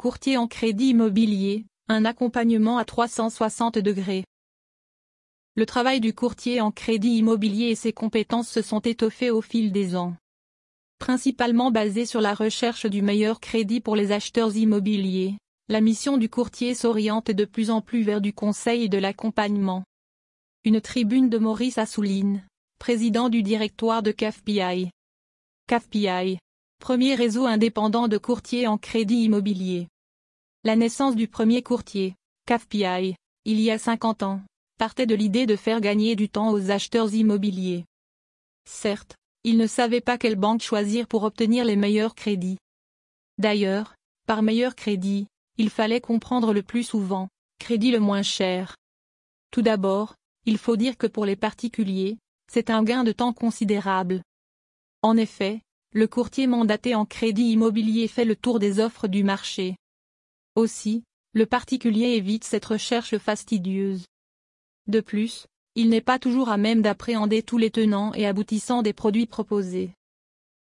Courtier en crédit immobilier, un accompagnement à 360 degrés. Le travail du courtier en crédit immobilier et ses compétences se sont étoffées au fil des ans. Principalement basé sur la recherche du meilleur crédit pour les acheteurs immobiliers, la mission du courtier s'oriente de plus en plus vers du conseil et de l'accompagnement. Une tribune de Maurice Assouline, président du directoire de CAFPI. CAFPI, premier réseau indépendant de courtiers en crédit immobilier. La naissance du premier courtier, CAFPI, il y a 50 ans, partait de l'idée de faire gagner du temps aux acheteurs immobiliers. Certes, ils ne savaient pas quelle banque choisir pour obtenir les meilleurs crédits. D'ailleurs, par meilleur crédit, il fallait comprendre le plus souvent, crédit le moins cher. Tout d'abord, il faut dire que pour les particuliers, c'est un gain de temps considérable. En effet, le courtier mandaté en crédit immobilier fait le tour des offres du marché. Aussi, le particulier évite cette recherche fastidieuse. De plus, il n'est pas toujours à même d'appréhender tous les tenants et aboutissants des produits proposés.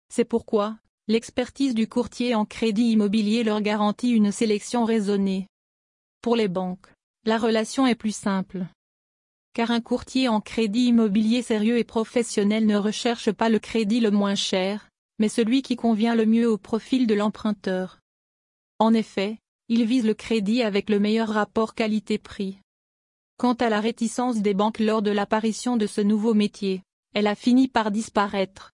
C'est pourquoi, l'expertise du courtier en crédit immobilier leur garantit une sélection raisonnée. Pour les banques, la relation est plus simple. Car un courtier en crédit immobilier sérieux et professionnel ne recherche pas le crédit le moins cher, mais celui qui convient le mieux au profil de l'emprunteur. En effet, il vise le crédit avec le meilleur rapport qualité-prix. Quant à la réticence des banques lors de l'apparition de ce nouveau métier, elle a fini par disparaître.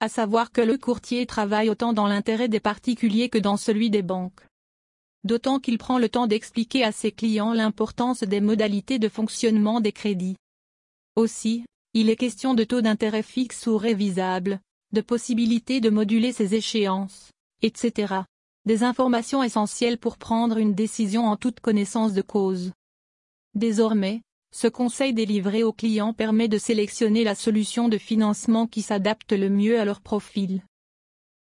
À savoir que le courtier travaille autant dans l'intérêt des particuliers que dans celui des banques. D'autant qu'il prend le temps d'expliquer à ses clients l'importance des modalités de fonctionnement des crédits. Aussi, il est question de taux d'intérêt fixe ou révisable, de possibilités de moduler ses échéances, etc. Des informations essentielles pour prendre une décision en toute connaissance de cause. Désormais, ce conseil délivré aux clients permet de sélectionner la solution de financement qui s'adapte le mieux à leur profil.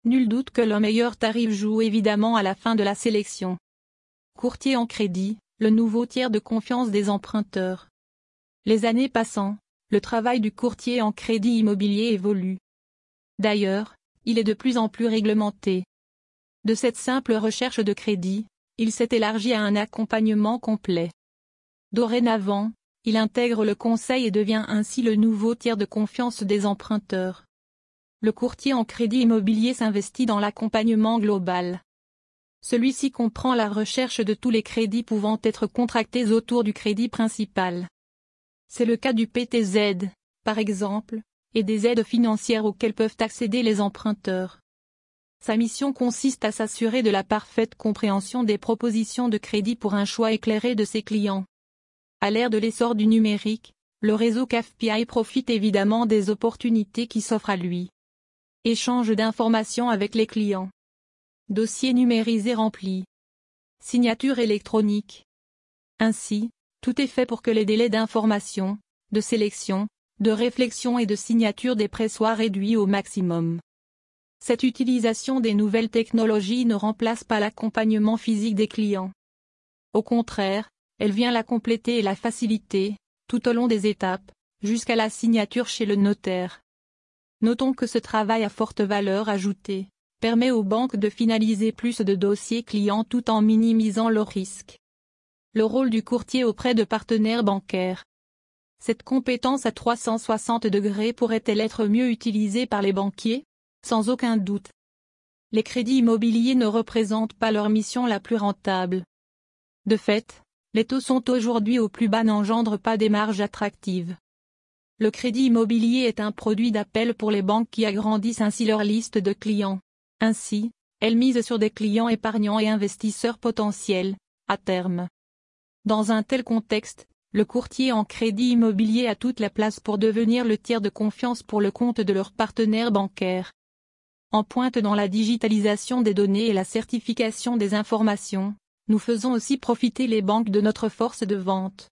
Nul doute que le meilleur tarif joue évidemment à la fin de la sélection. Courtier en crédit, le nouveau tiers de confiance des emprunteurs. Les années passant, le travail du courtier en crédit immobilier évolue. D'ailleurs, il est de plus en plus réglementé. De cette simple recherche de crédit, il s'est élargi à un accompagnement complet. Dorénavant, il intègre le conseil et devient ainsi le nouveau tiers de confiance des emprunteurs. Le courtier en crédit immobilier s'investit dans l'accompagnement global. Celui-ci comprend la recherche de tous les crédits pouvant être contractés autour du crédit principal. C'est le cas du PTZ, par exemple, et des aides financières auxquelles peuvent accéder les emprunteurs. Sa mission consiste à s'assurer de la parfaite compréhension des propositions de crédit pour un choix éclairé de ses clients. À l'ère de l'essor du numérique, le réseau CAFPI profite évidemment des opportunités qui s'offrent à lui. Échange d'informations avec les clients. Dossier numérisé rempli. Signature électronique. Ainsi, tout est fait pour que les délais d'information, de sélection, de réflexion et de signature des prêts soient réduits au maximum. Cette utilisation des nouvelles technologies ne remplace pas l'accompagnement physique des clients. Au contraire, elle vient la compléter et la faciliter, tout au long des étapes, jusqu'à la signature chez le notaire. Notons que ce travail à forte valeur ajoutée permet aux banques de finaliser plus de dossiers clients tout en minimisant leurs risques. Le rôle du courtier auprès de partenaires bancaires. Cette compétence à 360 degrés pourrait-elle être mieux utilisée par les banquiers? Sans aucun doute. Les crédits immobiliers ne représentent pas leur mission la plus rentable. De fait, les taux sont aujourd'hui au plus bas n'engendrent pas des marges attractives. Le crédit immobilier est un produit d'appel pour les banques qui agrandissent ainsi leur liste de clients. Ainsi, elles misent sur des clients épargnants et investisseurs potentiels, à terme. Dans un tel contexte, le courtier en crédit immobilier a toute la place pour devenir le tiers de confiance pour le compte de leurs partenaires bancaires. En pointe dans la digitalisation des données et la certification des informations, nous faisons aussi profiter les banques de notre force de vente.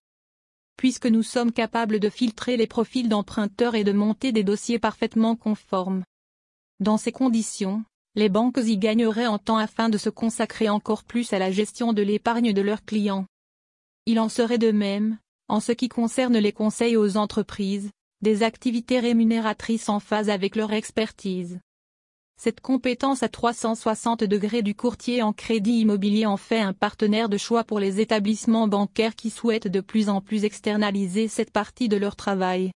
Puisque nous sommes capables de filtrer les profils d'emprunteurs et de monter des dossiers parfaitement conformes. Dans ces conditions, les banques y gagneraient en temps afin de se consacrer encore plus à la gestion de l'épargne de leurs clients. Il en serait de même, en ce qui concerne les conseils aux entreprises, des activités rémunératrices en phase avec leur expertise. Cette compétence à 360 degrés du courtier en crédit immobilier en fait un partenaire de choix pour les établissements bancaires qui souhaitent de plus en plus externaliser cette partie de leur travail.